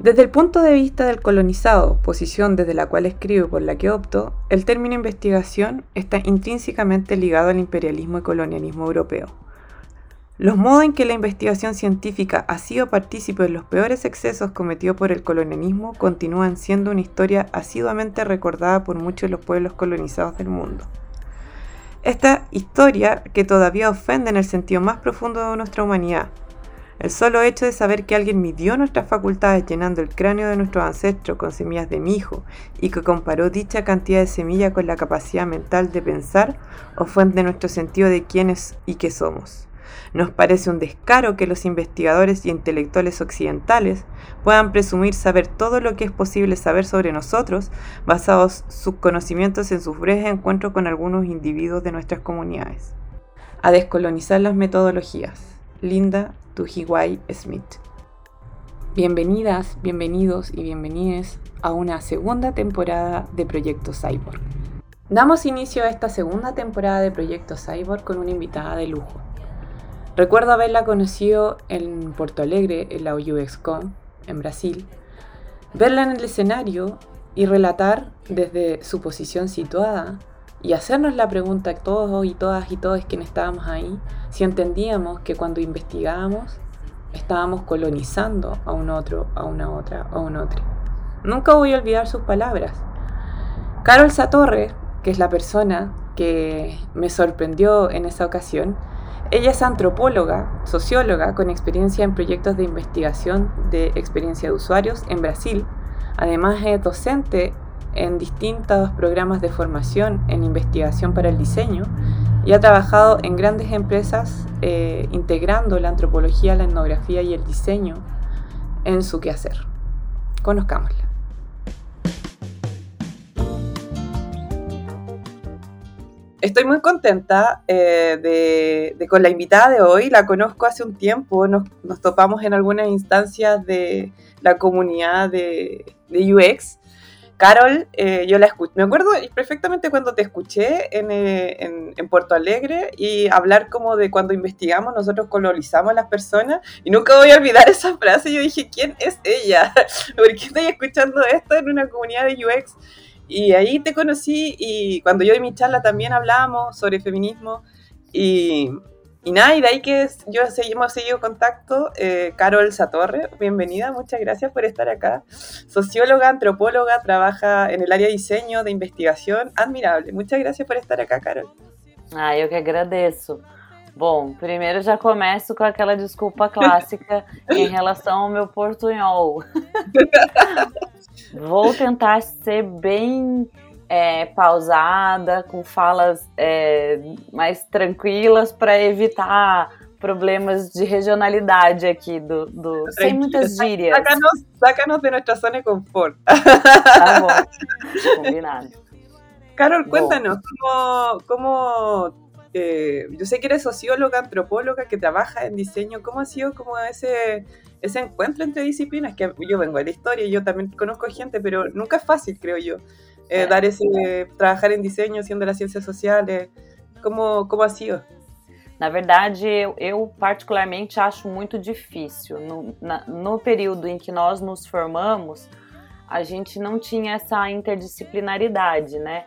Desde el punto de vista del colonizado, posición desde la cual escribo y por la que opto, el término investigación está intrínsecamente ligado al imperialismo y colonialismo europeo. Los modos en que la investigación científica ha sido partícipe de los peores excesos cometidos por el colonialismo continúan siendo una historia asiduamente recordada por muchos de los pueblos colonizados del mundo. Esta historia que todavía ofende en el sentido más profundo de nuestra humanidad, el solo hecho de saber que alguien midió nuestras facultades llenando el cráneo de nuestros ancestros con semillas de mijo y que comparó dicha cantidad de semilla con la capacidad mental de pensar ofende nuestro sentido de quiénes y qué somos. Nos parece un descaro que los investigadores y intelectuales occidentales puedan presumir saber todo lo que es posible saber sobre nosotros basados sus conocimientos en sus breves encuentros con algunos individuos de nuestras comunidades. A descolonizar las metodologías. Linda Smith. Bienvenidas, bienvenidos y bienvenides a una segunda temporada de Proyecto Cyborg. Damos inicio a esta segunda temporada de Proyecto Cyborg con una invitada de lujo. Recuerdo haberla conocido en Porto Alegre, en la UXCOM, en Brasil, verla en el escenario y relatar desde su posición situada y hacernos la pregunta todos y todas y todos quienes estábamos ahí, si entendíamos que cuando investigábamos estábamos colonizando a un otro, a una otra, a un otro. Nunca voy a olvidar sus palabras. Carol Satorre, que es la persona que me sorprendió en esa ocasión, ella es antropóloga, socióloga con experiencia en proyectos de investigación de experiencia de usuarios en Brasil. Además es docente en distintos programas de formación en investigación para el diseño y ha trabajado en grandes empresas eh, integrando la antropología, la etnografía y el diseño en su quehacer. Conozcámosla. Estoy muy contenta eh, de, con la invitada de hoy. La conozco hace un tiempo, nos, topamos en algunas instancias de la comunidad de, de UX Carol, eh, yo la escuché, me acuerdo perfectamente cuando te escuché eh, en, en, Puerto Alegre y hablar como de cuando investigamos, nosotros colonizamos a las personas y nunca voy a olvidar esa frase, yo dije, ¿quién es ella? ¿Por qué estoy escuchando esto en una comunidad de UX? Y ahí te conocí y cuando yo di mi charla también hablábamos sobre feminismo y, y nada, y de ahí que yo hemos seguido contacto. Eh, Carol Satorre, bienvenida, muchas gracias por estar acá. Socióloga, antropóloga, trabaja en el área de diseño, de investigación, admirable. Muchas gracias por estar acá, Carol. Ah, eu que agradeço. Bom, primeiro já começo com aquela desculpa clássica em relação ao meu portunhol. Vou tentar ser bem é, pausada, com falas é, mais tranquilas para evitar problemas de regionalidade aqui do, do sem muitas gírias. Sácanos, sácanos de nuestra zona de confort. Tá bom, combinado. Carol, cuéntanos, ¿cómo, cómo eh, yo sé que eres socióloga, antropóloga, que trabaja en diseño, ¿cómo ha sido como ese, ese encuentro entre disciplinas? Que yo vengo de la historia yo también conozco gente, pero nunca es fácil, creo yo. Eh, dar esse trabalhar em desenho, sendo das ciências sociais, como como ha sido? Na verdade, eu, eu, particularmente acho muito difícil. No, na, no período em que nós nos formamos, a gente não tinha essa interdisciplinaridade, né?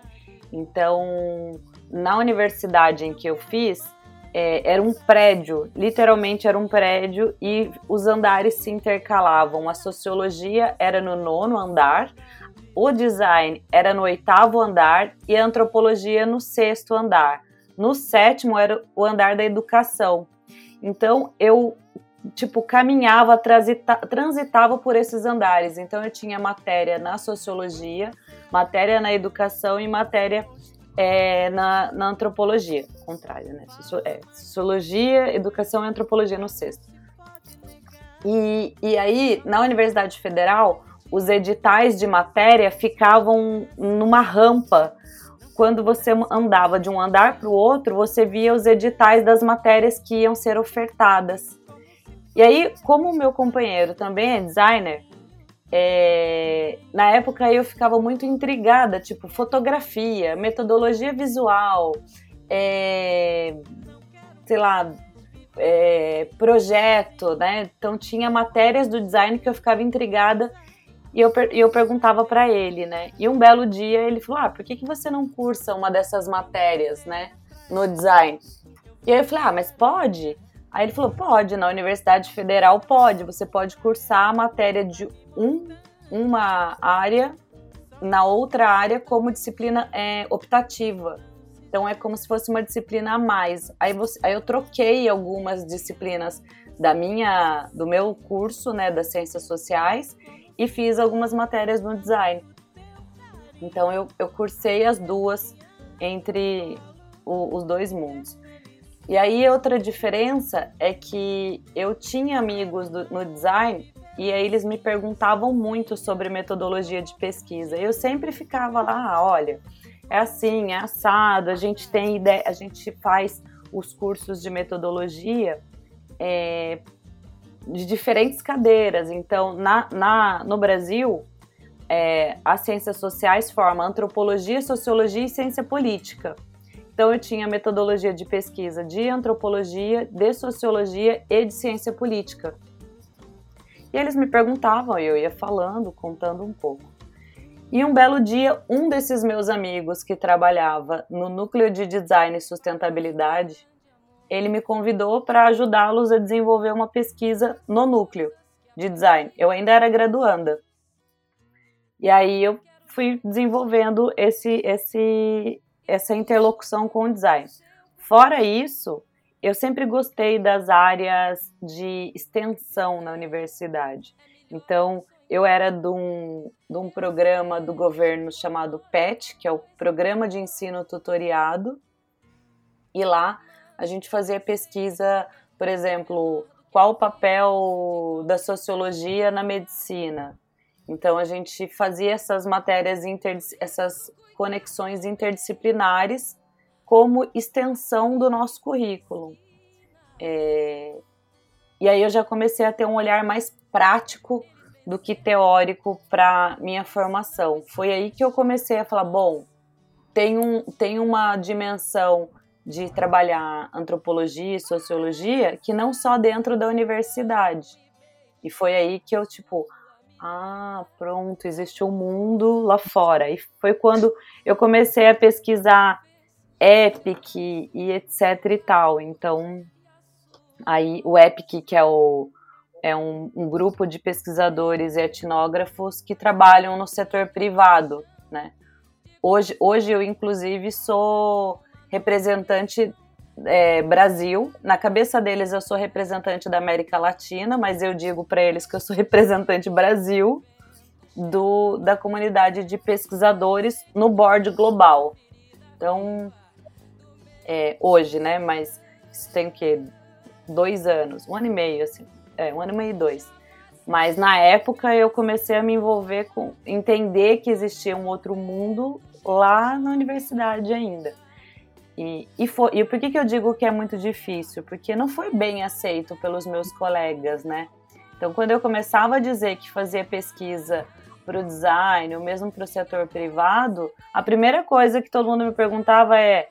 Então, na universidade em que eu fiz, é, era um prédio, literalmente era um prédio e os andares se intercalavam. A sociologia era no nono andar, o design era no oitavo andar e a antropologia no sexto andar. No sétimo era o andar da educação. Então eu tipo caminhava, transita, transitava por esses andares. Então eu tinha matéria na sociologia, matéria na educação e matéria é, na, na, antropologia. Contrário, né? É, sociologia, educação e antropologia no sexto. E, e aí, na Universidade Federal, os editais de matéria ficavam numa rampa. Quando você andava de um andar para o outro, você via os editais das matérias que iam ser ofertadas. E aí, como o meu companheiro também é designer, é, na época eu ficava muito intrigada, tipo fotografia, metodologia visual, é, sei lá, é, projeto, né? Então tinha matérias do design que eu ficava intrigada e eu, eu perguntava para ele, né? E um belo dia ele falou: Ah, por que, que você não cursa uma dessas matérias, né? No design? E aí eu falei: Ah, mas pode? Aí ele falou: Pode, na Universidade Federal pode. Você pode cursar a matéria de um, uma área na outra área como disciplina é, optativa. Então é como se fosse uma disciplina a mais. Aí, você, aí eu troquei algumas disciplinas da minha, do meu curso, né, das ciências sociais, e fiz algumas matérias no design. Então eu, eu cursei as duas entre o, os dois mundos. E aí outra diferença é que eu tinha amigos do, no design e aí eles me perguntavam muito sobre metodologia de pesquisa. Eu sempre ficava lá, ah, olha, é assim, é assado, a gente tem ideia, a gente faz os cursos de metodologia é, de diferentes cadeiras. Então, na, na no Brasil, é, as ciências sociais formam antropologia, sociologia e ciência política. Então, eu tinha metodologia de pesquisa de antropologia, de sociologia e de ciência política. E eles me perguntavam, e eu ia falando, contando um pouco. E um belo dia, um desses meus amigos que trabalhava no núcleo de design e sustentabilidade ele me convidou para ajudá-los a desenvolver uma pesquisa no núcleo de design. Eu ainda era graduanda. E aí eu fui desenvolvendo esse, esse, essa interlocução com o design. Fora isso, eu sempre gostei das áreas de extensão na universidade. Então, eu era de um, de um programa do governo chamado PET, que é o Programa de Ensino Tutoriado, e lá a gente fazia pesquisa, por exemplo, qual o papel da sociologia na medicina. Então a gente fazia essas matérias, essas conexões interdisciplinares como extensão do nosso currículo. É, e aí eu já comecei a ter um olhar mais prático do que teórico para minha formação. Foi aí que eu comecei a falar, bom, tem, um, tem uma dimensão de trabalhar antropologia e sociologia que não só dentro da universidade. E foi aí que eu, tipo, ah, pronto, existe um mundo lá fora. E foi quando eu comecei a pesquisar EPIC e etc e tal. Então, aí o EPIC, que é o é um, um grupo de pesquisadores e etnógrafos que trabalham no setor privado, né? Hoje, hoje eu, inclusive, sou representante é, Brasil. Na cabeça deles eu sou representante da América Latina, mas eu digo para eles que eu sou representante Brasil do, da comunidade de pesquisadores no board global. Então, é, hoje, né? Mas isso tem o quê? Dois anos, um ano e meio, assim. É, um ano e meio e dois. Mas na época eu comecei a me envolver com entender que existia um outro mundo lá na universidade ainda. E, e, foi, e por que, que eu digo que é muito difícil? Porque não foi bem aceito pelos meus colegas, né? Então, quando eu começava a dizer que fazia pesquisa para o design, ou mesmo para o setor privado, a primeira coisa que todo mundo me perguntava é: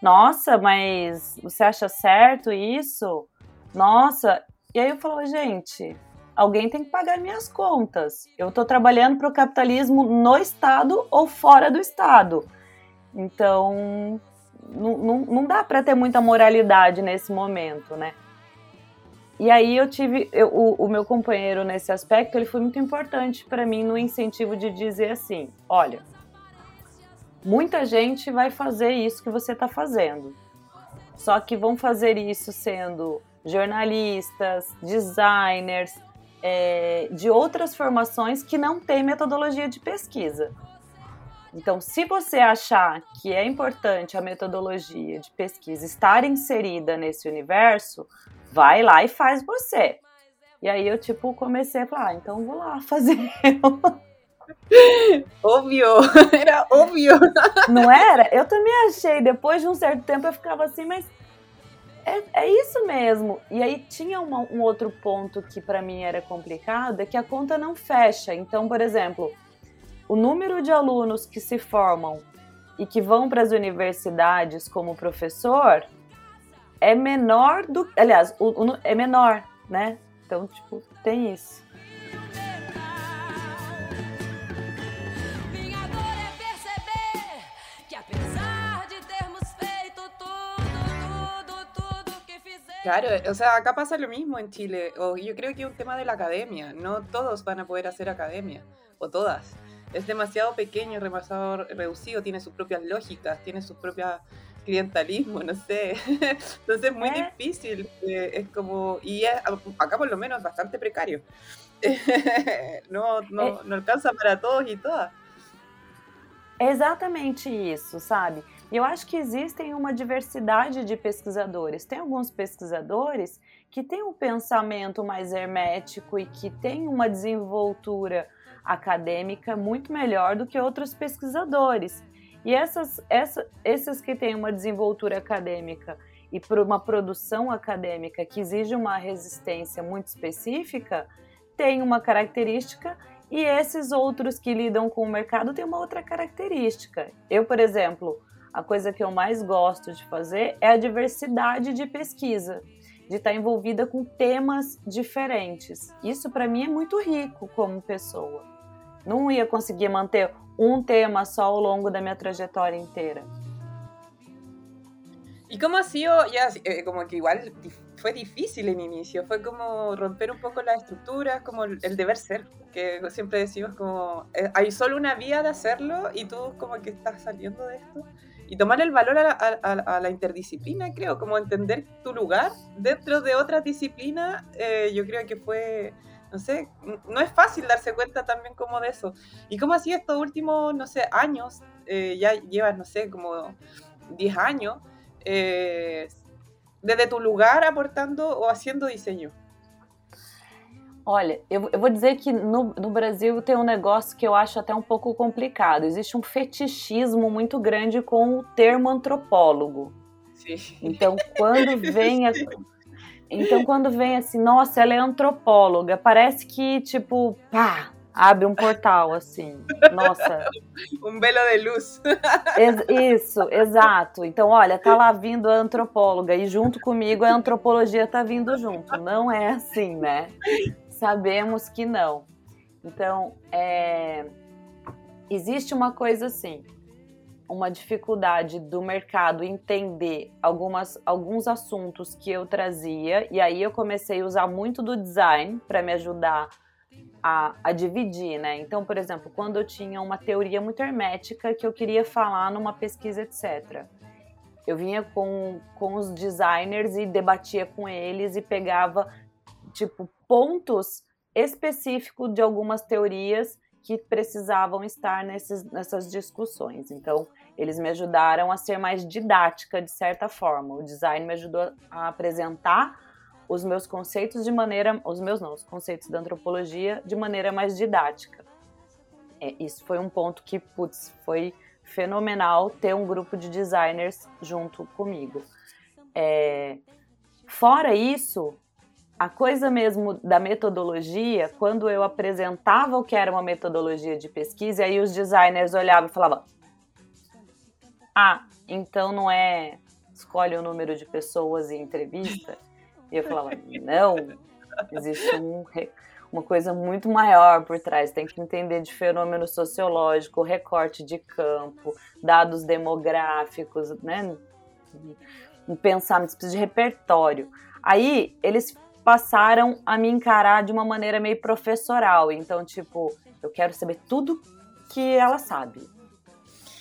Nossa, mas você acha certo isso? Nossa. E aí eu falava: Gente, alguém tem que pagar minhas contas. Eu estou trabalhando para o capitalismo no Estado ou fora do Estado. Então, não, não, não dá para ter muita moralidade nesse momento, né? E aí eu tive eu, o, o, meu companheiro nesse aspecto, ele foi muito importante para mim no incentivo de dizer assim, olha, muita gente vai fazer isso que você está fazendo, só que vão fazer isso sendo jornalistas, designers, é, de outras formações que não têm metodologia de pesquisa. Então, se você achar que é importante a metodologia de pesquisa estar inserida nesse universo, vai lá e faz você. E aí eu, tipo, comecei a falar, ah, então vou lá fazer. Óbvio, era óbvio. Não era? Eu também achei. Depois de um certo tempo eu ficava assim, mas é, é isso mesmo. E aí tinha uma, um outro ponto que para mim era complicado, é que a conta não fecha. Então, por exemplo, o número de alunos que se formam e que vão para as universidades como professor é menor do. Aliás, o, o, é menor, né? Então, tipo, tem isso. Claro, o sea, acá pasa lo mismo en Chile. O yo creo que es un tema de la academia. No todos van a poder hacer academia, o todas. Es demasiado pequeño, demasiado reducido, tiene sus propias lógicas, tiene sus propias clientalismo, no sé. Entonces es muy ¿Eh? difícil. Eh, es como, y acá por lo menos es bastante precario. no, no, eh. no alcanza para todos e todas. exatamente isso, sabe? Eu acho que existem uma diversidade de pesquisadores. Tem alguns pesquisadores que têm um pensamento mais hermético e que têm uma desenvoltura acadêmica muito melhor do que outros pesquisadores. E essas, essa, esses que têm uma desenvoltura acadêmica e por uma produção acadêmica que exige uma resistência muito específica, têm uma característica e esses outros que lidam com o mercado têm uma outra característica. Eu, por exemplo, a coisa que eu mais gosto de fazer é a diversidade de pesquisa, de estar envolvida com temas diferentes. Isso para mim é muito rico como pessoa. Não ia conseguir manter um tema só ao longo da minha trajetória inteira. ¿Y cómo ha sido, ya, eh, como que igual fue difícil en inicio, fue como romper un poco las estructuras, como el, deber ser, que siempre decimos como, eh, hay solo una vía de hacerlo y tú como que estás saliendo de esto y tomar el valor a la, interdisciplina, creo, como entender tu lugar dentro de otra disciplina, eh, yo creo que fue, no sé, no es fácil darse cuenta también como de eso. ¿Y cómo así estos últimos, no sé, años, eh, ya llevas, no sé, como 10 años, eh, desde tu lugar aportando o haciendo diseño? Olha, eu, eu, vou dizer que no, no, Brasil tem um negócio que eu acho até um pouco complicado. Existe um fetichismo muito grande com o termo antropólogo. Sim. Então, quando vem a, então quando vem assim, nossa, ela é antropóloga, parece que tipo, pá, abre um portal assim. Nossa. um belo de luz. Isso, exato. Então, olha, tá lá vindo a antropóloga e junto comigo a antropologia tá vindo junto. Não é assim, né? Sabemos que não. Então, é, existe uma coisa assim, uma dificuldade do mercado entender algumas, alguns assuntos que eu trazia, e aí eu comecei a usar muito do design para me ajudar a, a, dividir, né? Então, por exemplo, quando eu tinha uma teoria muito hermética que eu queria falar numa pesquisa, etc. Eu vinha com, com os designers e debatia com eles e pegava, tipo, pontos específicos de algumas teorias que precisavam estar nesses, nessas discussões. Então, eles me ajudaram a ser mais didática de certa forma. O design me ajudou a apresentar os meus conceitos de maneira, os meus não, os conceitos da antropologia de maneira mais didática. É, isso foi um ponto que, putz, foi fenomenal ter um grupo de designers junto comigo. É, fora isso, a coisa mesmo da metodologia, quando eu apresentava o que era uma metodologia de pesquisa, aí os designers olhavam e falavam: Ah, então não é escolhe o número de pessoas em entrevista? E eu falava: Não, existe um, uma coisa muito maior por trás. Tem que entender de fenômeno sociológico, recorte de campo, dados demográficos, né? Um pensamento de repertório. Aí eles passaram a me encarar de uma maneira meio professoral. Então, tipo, eu quero saber tudo que ela sabe.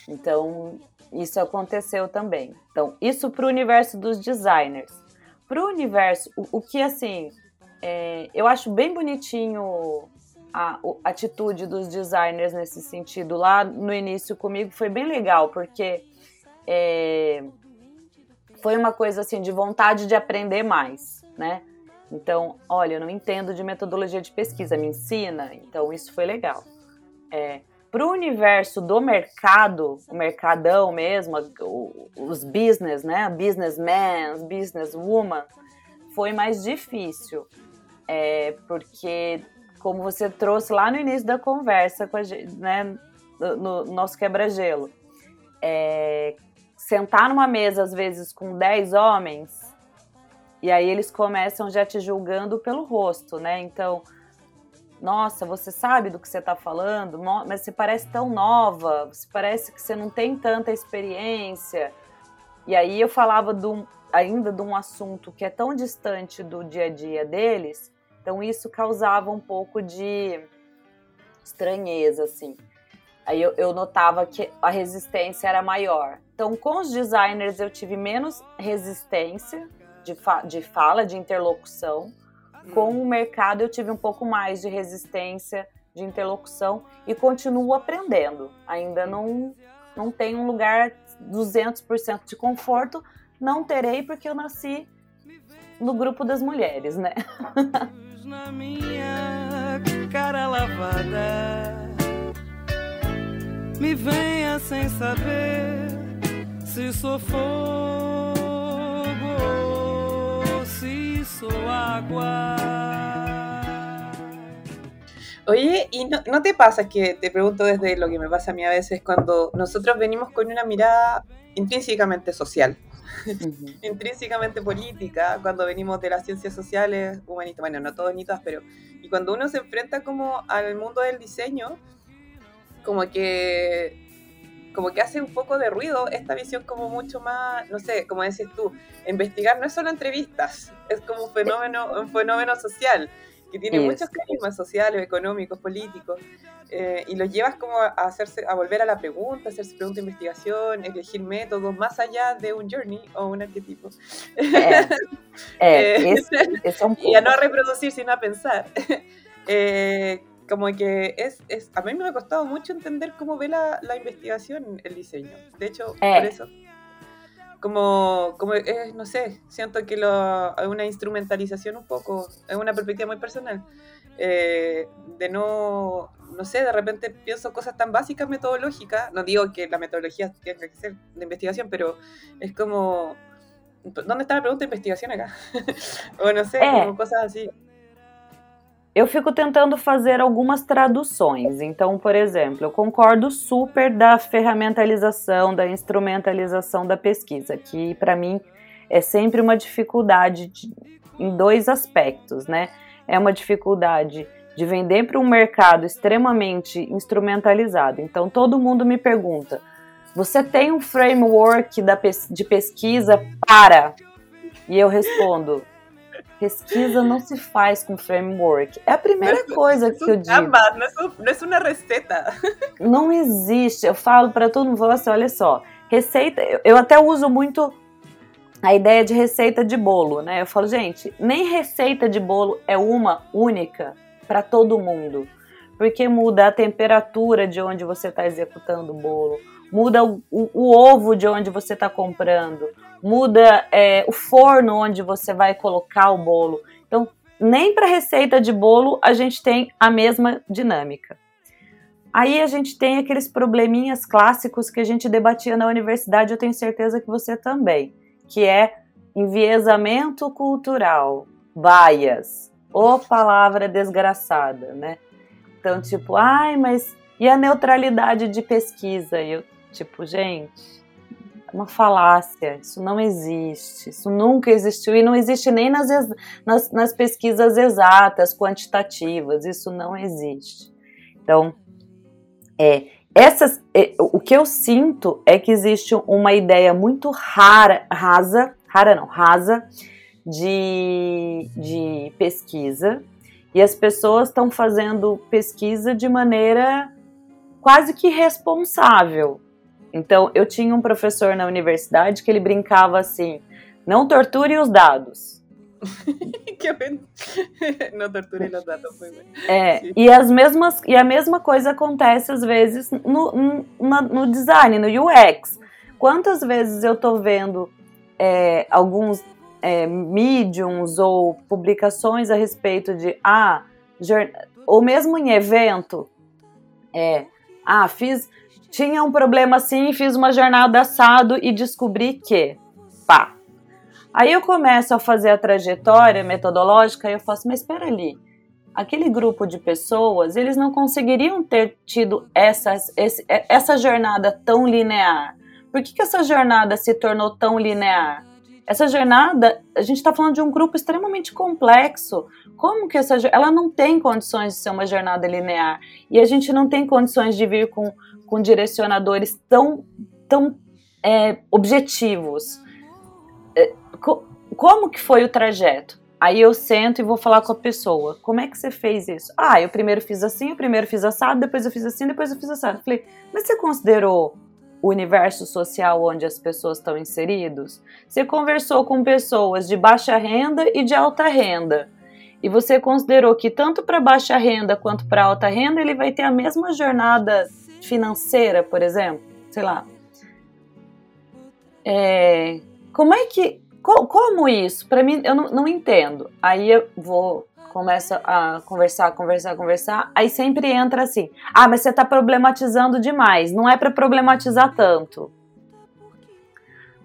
Então, isso aconteceu também. Então, isso para o universo dos designers. Para o universo, o, que assim, é, eu acho bem bonitinho a, a, atitude dos designers nesse sentido. Lá no início comigo foi bem legal, porque é, foi uma coisa assim de vontade de aprender mais, né? Então, olha, eu não entendo de metodologia de pesquisa, me ensina. Então, isso foi legal. É, para o universo do mercado, o mercadão mesmo, os business, né? Businessmen, businesswoman, foi mais difícil. É, porque, como você trouxe lá no início da conversa com a gente, né? No, no nosso quebra-gelo, é, sentar numa mesa, às vezes, com 10 homens E aí eles começam já te julgando pelo rosto, né? Então, nossa, você sabe do que você está falando, mas você parece tão nova, você parece que você não tem tanta experiência. E aí eu falava de um, ainda de um assunto que é tão distante do dia a dia deles, então isso causava um pouco de estranheza, assim. Aí eu, eu notava que a resistência era maior. Então, com os designers eu tive menos resistência de, fa de fala, de interlocução. Com o mercado eu tive um pouco mais de resistência, de interlocução e continuo aprendendo. Ainda não, não tenho um lugar 200% de conforto, não terei porque eu nasci no grupo das mulheres, né? Na minha cara lavada me venha sem saber se sou ou se sou água. Oye, ¿y no, no, te pasa que, te pregunto desde lo que me pasa a mí a veces, cuando nosotros venimos con una mirada intrínsecamente social, uh -huh. intrínsecamente política, cuando venimos de las ciencias sociales, humanistas, bueno, no todos ni todas, pero, y cuando uno se enfrenta como al mundo del diseño, como que como que hace un poco de ruido esta visión como mucho más, no sé, como decís tú, investigar no es solo entrevistas, es como un fenómeno, un fenómeno social que tiene muchos carismas sociales, económicos, políticos, eh, y los llevas como a hacerse, a volver a la pregunta, hacerse pregunta de investigación, elegir métodos más allá de un journey o un arquetipo. Eh, eh, es, es un y a no reproducir, sino a pensar. Eh, como que es, es, a mí me ha costado mucho entender cómo ve la, la investigación el diseño. De hecho, eh. por eso. Como, como es, no sé, siento que lo, hay una instrumentalización un poco, es una perspectiva muy personal. Eh, de no, no sé, de repente pienso cosas tan básicas metodológicas, no digo que la metodología tenga que ser de investigación, pero es como, ¿dónde está la pregunta de investigación acá? o no sé, é. como cosas así. Eu fico tentando fazer algumas traduções. Então, por exemplo, eu concordo super da ferramentalização, da instrumentalização da pesquisa, que para mim é sempre uma dificuldade de, em dois aspectos, né? É uma dificuldade de vender para um mercado extremamente instrumentalizado. Então, todo mundo me pergunta: você tem um framework da, de pesquisa para? E eu respondo: Pesquisa não se faz com framework. É a primeira coisa que eu digo. Não é uma receita. Não existe. Eu falo para todo mundo, assim, olha só, receita. Eu até uso muito a ideia de receita de bolo, né? Eu falo, gente, nem receita de bolo é uma única para todo mundo, porque muda a temperatura de onde você está executando o bolo, muda o, o, o ovo de onde você está comprando, muda é, o forno onde você vai colocar o bolo. Então, nem para receita de bolo a gente tem a mesma dinâmica. Aí a gente tem aqueles probleminhas clássicos que a gente debatia na universidade, eu tenho certeza que você também, que é enviesamento cultural, bias, ou palavra desgraçada, né? Então, tipo, ai, mas e a neutralidade de pesquisa? E eu, tipo, gente, uma falácia, isso não existe, isso nunca existiu e não existe nem nas, nas, nas pesquisas exatas, quantitativas, isso não existe. Então, é, essas, é, o que eu sinto é que existe uma ideia muito rara, rasa, rara não, rasa, de, de pesquisa, e as pessoas estão fazendo pesquisa de maneira quase que responsável, então, eu tinha um professor na universidade que ele brincava assim: não torture os dados. que não torture os dados, foi É, e, as mesmas, e a mesma coisa acontece às vezes no, no, no design, no UX. Quantas vezes eu tô vendo é, alguns é, mediums ou publicações a respeito de, ah, ou mesmo em evento, é, ah, fiz tinha um problema assim, fiz uma jornada assado e descobri que, pá. Aí eu começo a fazer a trajetória metodológica e eu faço, mas espera ali, aquele grupo de pessoas, eles não conseguiriam ter tido essa, esse, essa jornada tão linear. Por que, que essa jornada se tornou tão linear? essa jornada, a gente está falando de um grupo extremamente complexo. Como que essa ela não tem condições de ser uma jornada linear e a gente não tem condições de vir com, com direcionadores tão, tão é, objetivos. É, co, como que foi o trajeto? Aí eu sento e vou falar com a pessoa. Como é que você fez isso? Ah, eu primeiro fiz assim, eu primeiro fiz assado, depois eu fiz assim, depois eu fiz assado. falei, mas você considerou o universo social onde as pessoas estão inseridos? Você conversou com pessoas de baixa renda e de alta renda. E você considerou que tanto para baixa renda quanto para alta renda ele vai ter a mesma jornada financeira, por exemplo? Sei lá. É, como é que. como isso? Para mim, eu não, não entendo. Aí eu vou começa a conversar, conversar, conversar, aí sempre entra assim: ah, mas você está problematizando demais, não é para problematizar tanto.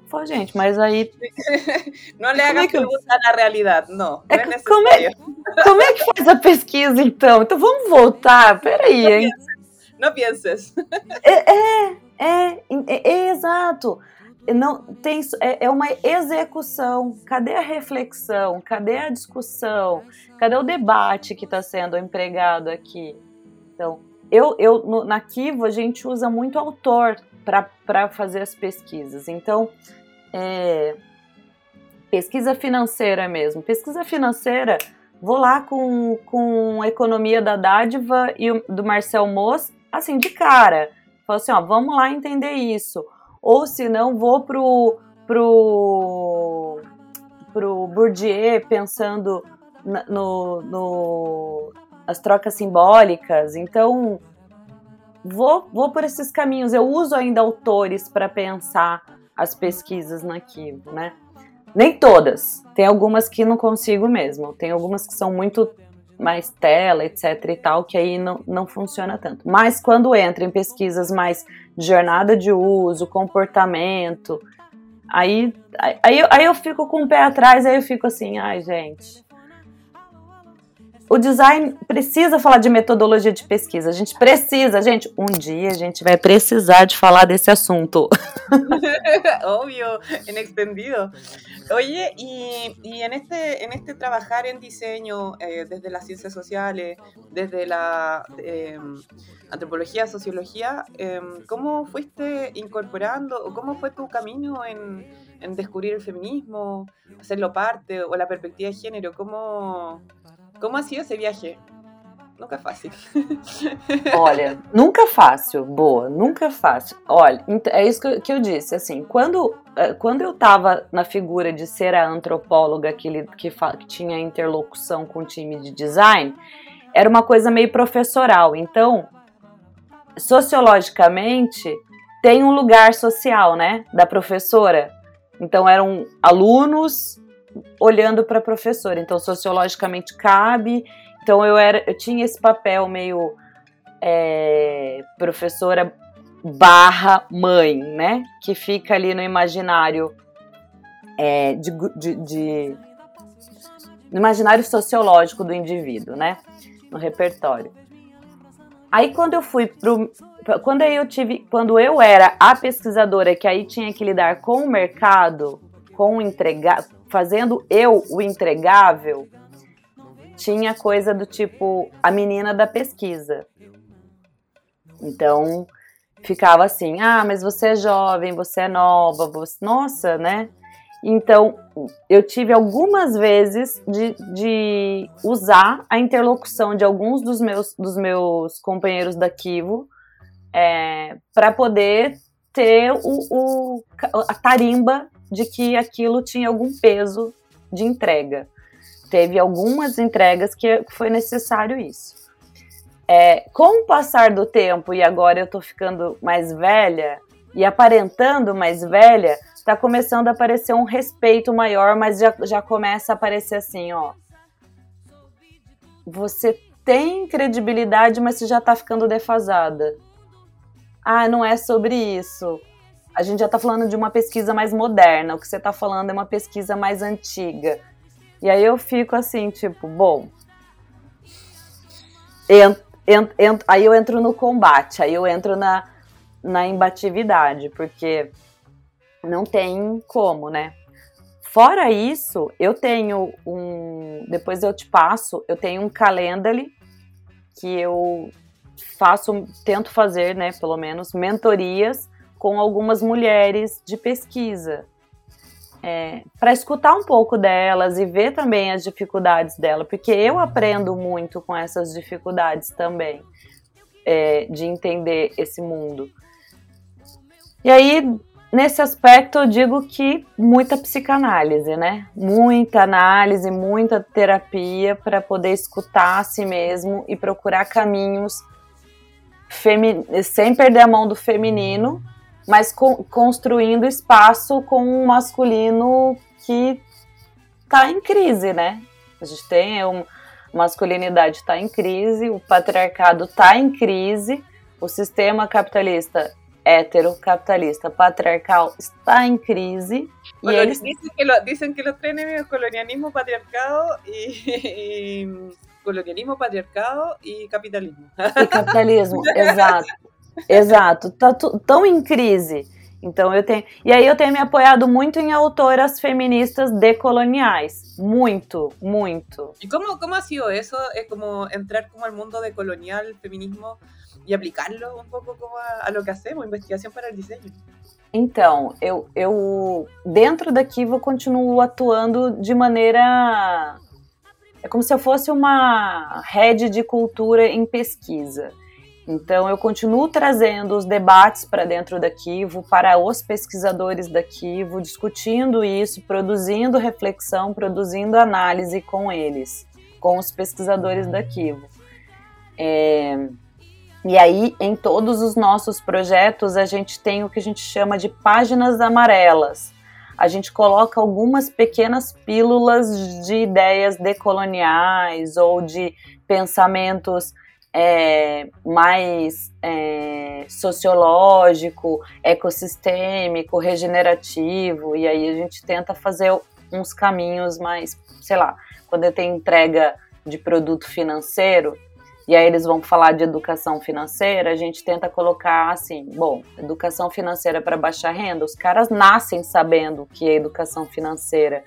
Pô, gente, mas aí. não le hagas é que... perguntar na realidade, não. É, não é como, é, como é que faz a pesquisa, então? Então vamos voltar, peraí. Hein? Não penses. É, é, é, é, é exato não tem é, é uma execução. Cadê a reflexão? Cadê a discussão? Cadê o debate que está sendo empregado aqui? Então, eu, eu no, na Kivo a gente usa muito autor para fazer as pesquisas. Então, é, pesquisa financeira mesmo. Pesquisa financeira, vou lá com, com Economia da Dádiva e do Marcel Moss, assim, de cara. Falo assim, ó, vamos lá entender isso ou se não vou pro pro pro Bourdieu pensando no, no as trocas simbólicas. Então vou vou por esses caminhos. Eu uso ainda autores para pensar as pesquisas na Kivo, né? Nem todas. Tem algumas que não consigo mesmo. Tem algumas que são muito mais tela, etc e tal, que aí não, não funciona tanto. Mas quando entra em pesquisas mais de jornada de uso, comportamento, aí, aí, aí eu fico com o pé atrás, aí eu fico assim, ai gente, o design precisa falar de metodologia de pesquisa. A gente precisa, gente. Um dia a gente vai precisar de falar desse assunto. Obvio, en extendido. Oye, y, y, en, este, en este trabajar en diseño eh, desde las ciencias sociales, desde la eh, antropología, sociología, eh, ¿cómo fuiste incorporando o cómo fue tu camino en, en descubrir el feminismo, hacerlo parte o la perspectiva de género? ¿Cómo, Como sido esse viaje? Nunca fácil. Olha, nunca fácil, boa, nunca fácil. Olha, é isso que eu disse, assim, quando, eh, quando eu tava na figura de ser a antropóloga que, que, que tinha interlocução com o time de design, era uma coisa meio professoral. Então, sociologicamente, tem um lugar social, né, da professora. Então, eram alunos olhando para a professora. Então, sociologicamente cabe. Então, eu era, eu tinha esse papel meio é, professora barra mãe, né? Que fica ali no imaginário é, de, de, de, no imaginário sociológico do indivíduo, né? No repertório. Aí quando eu fui pro quando eu tive, quando eu era a pesquisadora que aí tinha que lidar com o mercado, com entregar, fazendo eu o entregável, tinha coisa do tipo a menina da pesquisa. Então ficava assim: ah, mas você é jovem, você é nova, você... nossa, né? Então eu tive algumas vezes de, de usar a interlocução de alguns dos meus, dos meus companheiros da Kivo é, para poder ter o, o, a tarimba de que aquilo tinha algum peso de entrega. Teve algumas entregas que foi necessário isso. É, com o passar do tempo, e agora eu tô ficando mais velha e aparentando mais velha, tá começando a aparecer um respeito maior, mas já, já começa a aparecer assim, ó. Você tem credibilidade, mas você já tá ficando defasada. Ah, não é sobre isso a gente já está falando de uma pesquisa mais moderna, o que você está falando é uma pesquisa mais antiga. E aí eu fico assim, tipo, bom. Ent, ent, ent, aí eu entro no combate, aí eu entro na, na imbatividade, porque não tem como, né? Fora isso, eu tenho um. Depois eu te passo, eu tenho um Calendly que eu faço, tento fazer, né, pelo menos, mentorias com algumas mulheres de pesquisa. É, para escutar um pouco delas e ver também as dificuldades dela, porque eu aprendo muito com essas dificuldades também, é, de entender esse mundo. E aí, nesse aspecto, eu digo que muita psicanálise, né? Muita análise, muita terapia para poder escutar a si mesmo e procurar caminhos sem perder a mão do feminino, mas co construindo espaço com um masculino que está em crise, né? A gente tem um, masculinidade está em crise, o patriarcado está em crise, o sistema capitalista heterocapitalista patriarcal está em crise. Bueno, e dizem que, lo, dicen que los tres enemigos colonialismo, patriarcado e, colonialismo, patriarcado e capitalismo. E capitalismo, exato. Exato, tá tão em crise. Então eu tenho. E aí eu tenho me apoiado muito em autoras feministas decoloniais. Muito, muito. E como, como ha sido isso? É como entrar como al mundo decolonial, feminismo e aplicá-lo um pouco como a, a lo que hacemos, investigação para o desenho. Então, eu, eu dentro da Kiva continuo atuando de maneira é como se eu fosse uma rede de cultura em pesquisa. Então, eu continuo trazendo os debates para dentro da Kivo, para os pesquisadores da Kivo, discutindo isso, produzindo reflexão, produzindo análise com eles, com os pesquisadores da Kivo. É... E aí, em todos os nossos projetos, a gente tem o que a gente chama de páginas amarelas, a gente coloca algumas pequenas pílulas de ideias decoloniais ou de pensamentos é, mais é, sociológico, ecossistêmico, regenerativo, e aí a gente tenta fazer uns caminhos mais, sei lá, quando eu tenho entrega de produto financeiro, e aí eles vão falar de educação financeira, a gente tenta colocar assim, bom, educação financeira para baixa renda, os caras nascem sabendo o que é educação financeira.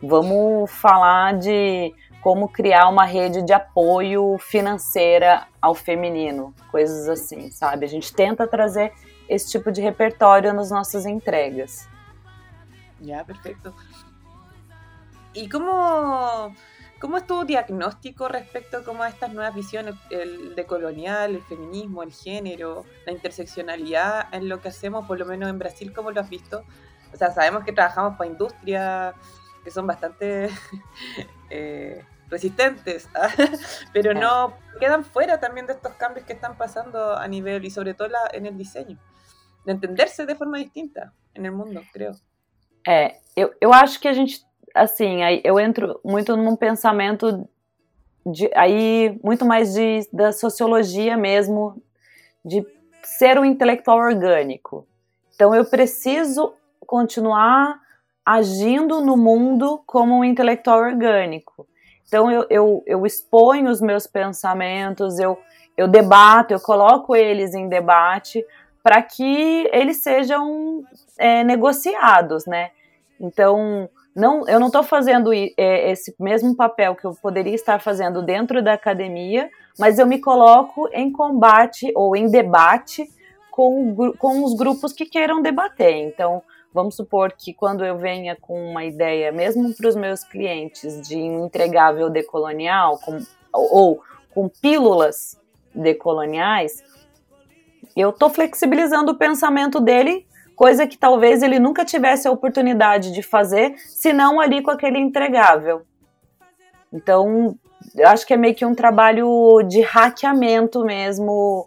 Vamos falar de como criar uma rede de apoio financeira ao feminino, coisas assim, sabe? A gente tenta trazer esse tipo de repertório nas nossas entregas. Já, perfeito. E como ¿Cómo es tu diagnóstico respecto como a estas nuevas visiones, el decolonial, el feminismo, el género, la interseccionalidad en lo que hacemos, por lo menos en Brasil, ¿cómo lo has visto? O sea, sabemos que trabajamos para industrias que son bastante eh, resistentes, ¿ah? pero no quedan fuera también de estos cambios que están pasando a nivel y sobre todo en el diseño, de entenderse de forma distinta en el mundo, creo. É, eu, eu acho que a gente assim, aí eu entro muito num pensamento de, aí muito mais de, da sociologia mesmo, de ser um intelectual orgânico. Então eu preciso continuar agindo no mundo como um intelectual orgânico. Então eu, eu, eu exponho os meus pensamentos, eu, eu debato, eu coloco eles em debate para que eles sejam é, negociados, né? Então, não, eu não estou fazendo é, esse mesmo papel que eu poderia estar fazendo dentro da academia, mas eu me coloco em combate ou em debate com, com os grupos que queiram debater. Então, vamos supor que quando eu venha com uma ideia, mesmo para os meus clientes, de um entregável decolonial, com, ou com pílulas decoloniais, eu estou flexibilizando o pensamento dele coisa que talvez ele nunca tivesse a oportunidade de fazer, se não ali com aquele entregável. Então, eu acho que é meio que um trabalho de hackeamento mesmo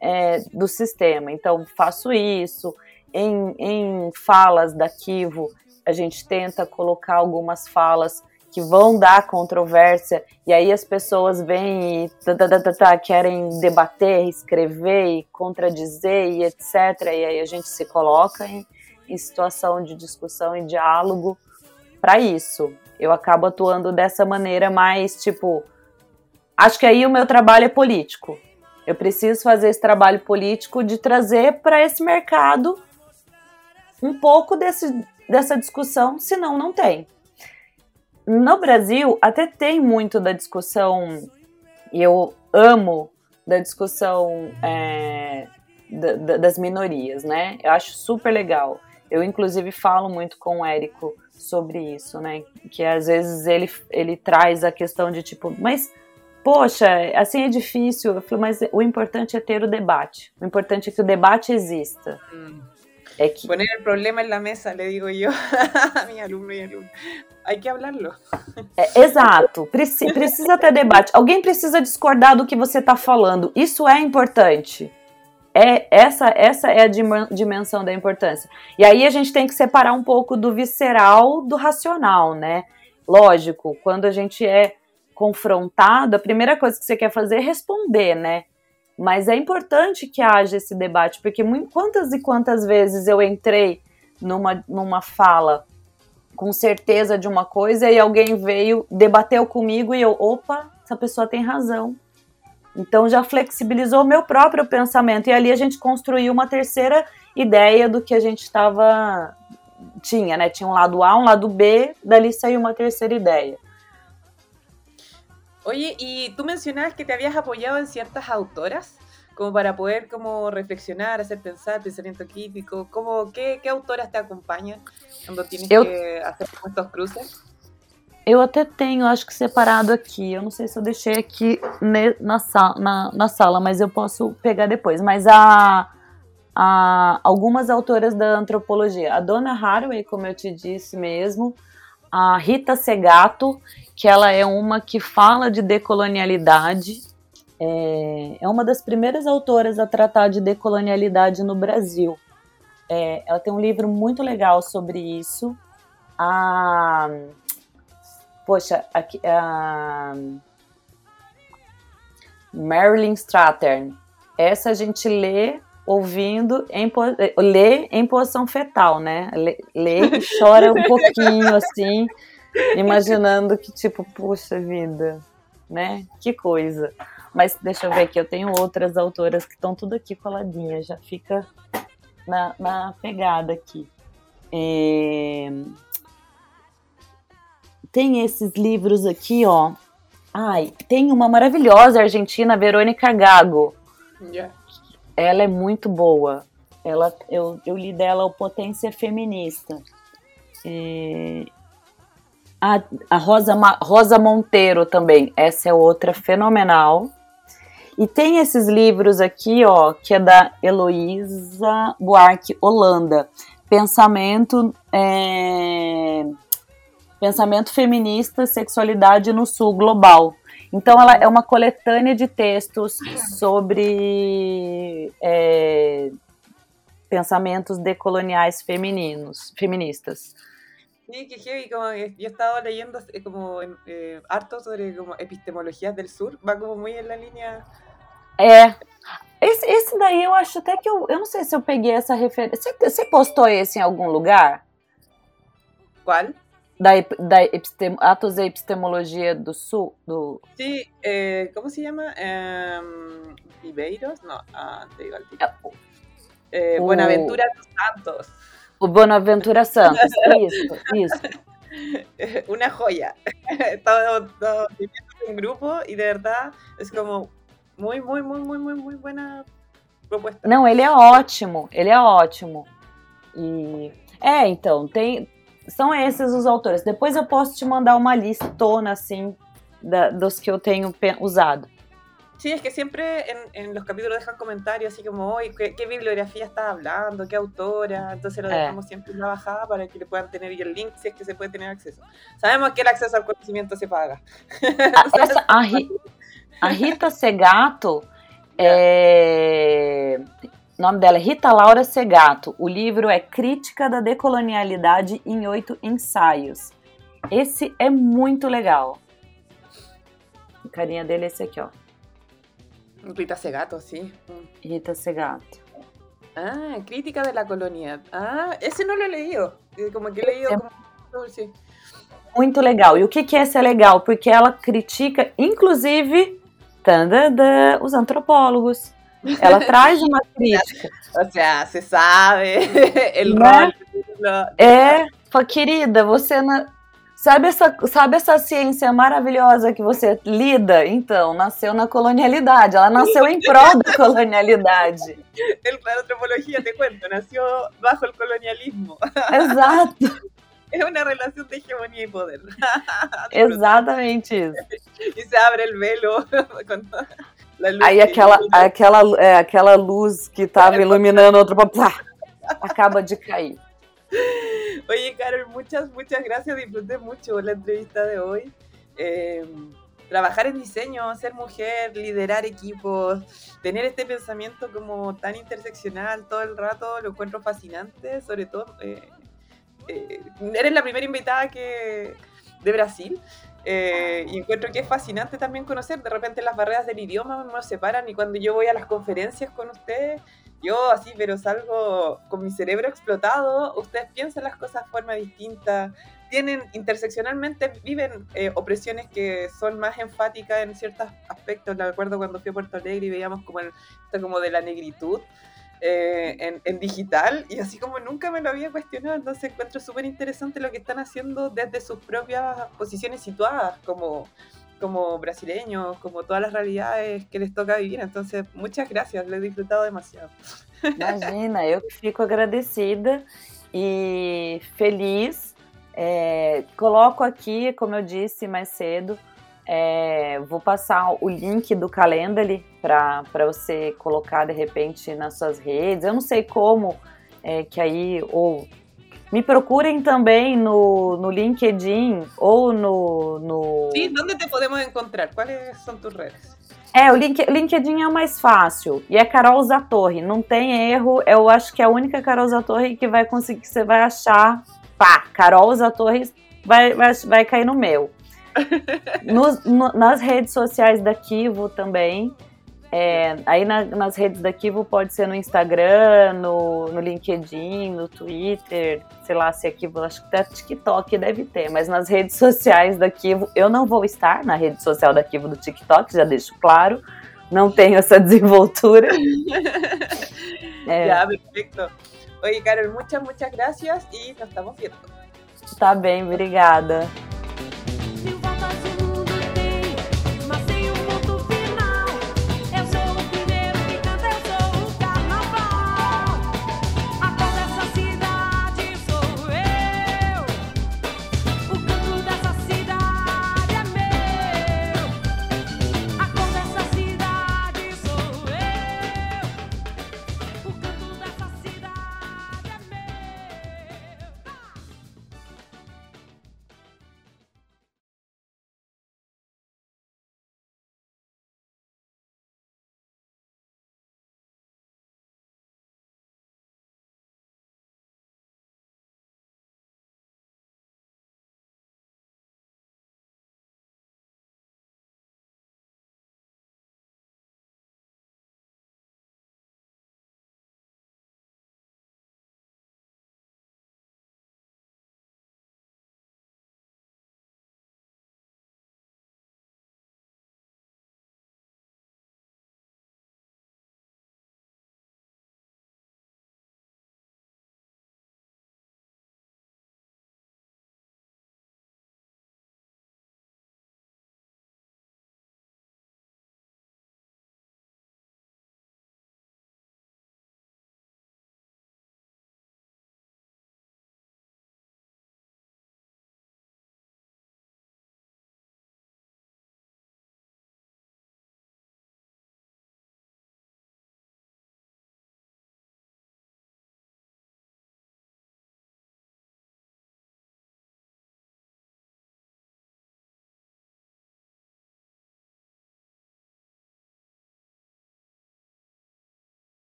é, do sistema. Então, faço isso. Em, em falas da Kivo, a gente tenta colocar algumas falas que vão dar controvérsia, e aí as pessoas vêm e tá, tá, tá, tá, querem debater, escrever e contradizer e etc. E aí a gente se coloca em, em situação de discussão e diálogo para isso. Eu acabo atuando dessa maneira mais tipo. Acho que aí o meu trabalho é político. Eu preciso fazer esse trabalho político de trazer para esse mercado um pouco desse, dessa discussão, senão não tem. No Brasil, até tem muito da discussão, e eu amo da discussão é, da, da, das minorias, né? Eu acho super legal. Eu, inclusive, falo muito com o Érico sobre isso, né? Que às vezes ele, ele traz a questão de tipo, mas poxa, assim é difícil. Eu falo, mas o importante é ter o debate. O importante é que o debate exista. Hum. É que... Poner o problema na mesa, le digo eu a minha aluna e aluno. Hay que hablarlo. É, exato. Preci precisa ter debate. Alguém precisa discordar do que você está falando. Isso é importante. É, essa, essa é a dimensão da importância. E aí a gente tem que separar um pouco do visceral do racional, né? Lógico, quando a gente é confrontado, a primeira coisa que você quer fazer é responder, né? Mas é importante que haja esse debate, porque quantas e quantas vezes eu entrei numa, numa fala com certeza de uma coisa e alguém veio, debateu comigo e eu, opa, essa pessoa tem razão. Então já flexibilizou meu próprio pensamento e ali a gente construiu uma terceira ideia do que a gente estava tinha, né? Tinha um lado A, um lado B, dali saiu uma terceira ideia. Oye, y tú mencionabas que te habías apoyado en ciertas autoras como para poder como reflexionar, hacer pensar, pensamiento crítico, como, ¿qué, qué autoras te acompañan cuando tienes eu, que hacer estos cruces? Eu até tenho, acho que separado aqui. Eu não sei se eu deixei aqui na, sala, na, na sala, mas eu posso pegar depois. Mas a, a, algumas autoras da antropologia. A Dona Haraway, como eu te disse mesmo, a Rita Segato, que ela é uma que fala de decolonialidade. É, é uma das primeiras autoras a tratar de decolonialidade no Brasil. É, ela tem um livro muito legal sobre isso. A Poxa, aqui, a Marilyn Strathern. Essa a gente lê ouvindo, em, lê em posição fetal, né? Lê, lê e chora um pouquinho, assim, imaginando que, tipo, puxa vida, né? Que coisa. Mas deixa eu ver aqui, eu tenho outras autoras que estão tudo aqui coladinhas, já fica na, na pegada aqui. É tem esses livros aqui, ó. Ai, tem uma maravilhosa argentina, Verônica Gago. Yeah. Ela é muito boa. Ela, eu, eu li dela o Potência Feminista. É... A, a Rosa, Rosa Monteiro também. Essa é outra fenomenal. E tem esses livros aqui, ó, que é da Heloísa Buarque Holanda. Pensamento. É Pensamento Feminista, Sexualidade no Sul Global. Então, ela é uma coletânea de textos sobre é, pensamentos decoloniais femininos, feministas. Sí, que heavy, como yo he estado leyendo eh, como eh, harto sobre como epistemologías del sur, va como muy en la línea. É. Esse, esse daí eu acho até que eu, eu não sei se eu peguei essa referência. Você, você postou esse em algum lugar? Qual? da, da epistem, Atos de Epistemologia do Sul? Do... Sí, eh, ¿cómo se? Eh, Ribeiros? No, ah, te digo al eh, o... Buenaventura dos Santos. O Buenaventura Santos, isso, isso. Una joya. todo, todo un grupo y de verdad es como muy, muy, muy, muy, muy, muy buena proposta. Não, ele é ótimo, ele é ótimo. E é, então, tem são esses os autores. Depois eu posso te mandar uma listona assim da, dos que eu tenho usado. Sí, es que siempre en, en, los capítulos dejan comentarios así como, hoy ¿qué, ¿qué, bibliografía estás hablando? ¿Qué autora? Entonces lo dejamos eh. siempre en la bajada para que le puedan tener el link si es que se puede tener acceso. Sabemos que el acceso al conocimiento se paga. A, essa, a, a Rita Segato é, O nome dela é Rita Laura Segato. O livro é Crítica da Decolonialidade em Oito Ensaios. Esse é muito legal. A carinha dele é esse aqui, ó. Rita Segato, sim. Rita Segato. Ah, Crítica da Colônia. Ah, esse não he leído. Como que leído. É como... Sí. Muito legal. E o que, que é ser legal? Porque ela critica, inclusive, tandanda, os antropólogos. Ela traz uma crítica. Ou seja, você sabe el né? É, querida, você na... sabe essa, sabe essa ciência maravilhosa que você lida? Então, nasceu na colonialidade, ela nasceu em prol da colonialidade. El, la antropología, te cuento, nació bajo el colonialismo. Exato. É uma relação de hegemonia e poder. Exatamente isso. E se abre o velo. Aí aquela, aquela, é, aquela luz que estava iluminando outro. Plá, acaba de cair. Oye, Carol, muchas, muchas gracias. Disfruté mucho la entrevista de hoy. Eh, trabajar en diseño, ser mujer, liderar equipos, tener este pensamiento como tan interseccional todo el rato, lo encuentro fascinante, sobre todo eh, eh, eres la primera invitada que de Brasil. Eh, y encuentro que es fascinante también conocer, de repente las barreras del idioma nos separan y cuando yo voy a las conferencias con ustedes, yo así, pero salgo con mi cerebro explotado, ustedes piensan las cosas de forma distinta, tienen interseccionalmente, viven eh, opresiones que son más enfáticas en ciertos aspectos, me acuerdo cuando fui a Puerto Alegre y veíamos como el, esto como de la negritud, eh, en, en, digital y así como nunca me lo había cuestionado, entonces encuentro súper interesante lo que están haciendo desde sus propias posiciones situadas como, como brasileños, como todas las realidades que les toca vivir. Entonces, muchas gracias, lo he disfrutado demasiado. Imagina, eu fico agradecida e feliz. É, coloco aqui, como eu disse mais cedo, É, vou passar o link do Calendly para você colocar de repente nas suas redes. Eu não sei como é, que aí ou me procurem também no, no LinkedIn ou no, no. Sim, onde te podemos encontrar? Quais são tuas redes? É, o link, LinkedIn é o mais fácil. E é Carol Zatorre. Não tem erro. Eu acho que é a única Carol Zatorre que vai conseguir, que você vai achar. Pá, Carol Zatorre vai, vai, vai cair no meu. Nos, no, nas redes sociais da Kivo também. É, aí na, nas redes da Kivo pode ser no Instagram, no, no LinkedIn, no Twitter, sei lá se é Kivo, acho que até TikTok deve ter, mas nas redes sociais da Kivo, eu não vou estar na rede social da Kivo do TikTok, já deixo claro, não tenho essa desenvoltura. é. Já, perfeito. Oi, Carol, muitas, muitas gracias e nós estamos vendo. Tá bem, obrigada.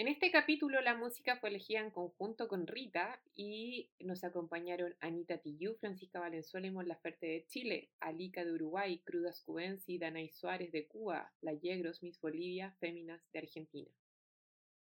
En este capítulo la música fue elegida en conjunto con Rita y nos acompañaron Anita Tillú, Francisca Valenzuela y Mon Laferte de Chile, Alica de Uruguay, Crudas Cubensi, Danay Suárez de Cuba, La Yegros, Miss Bolivia, Féminas de Argentina.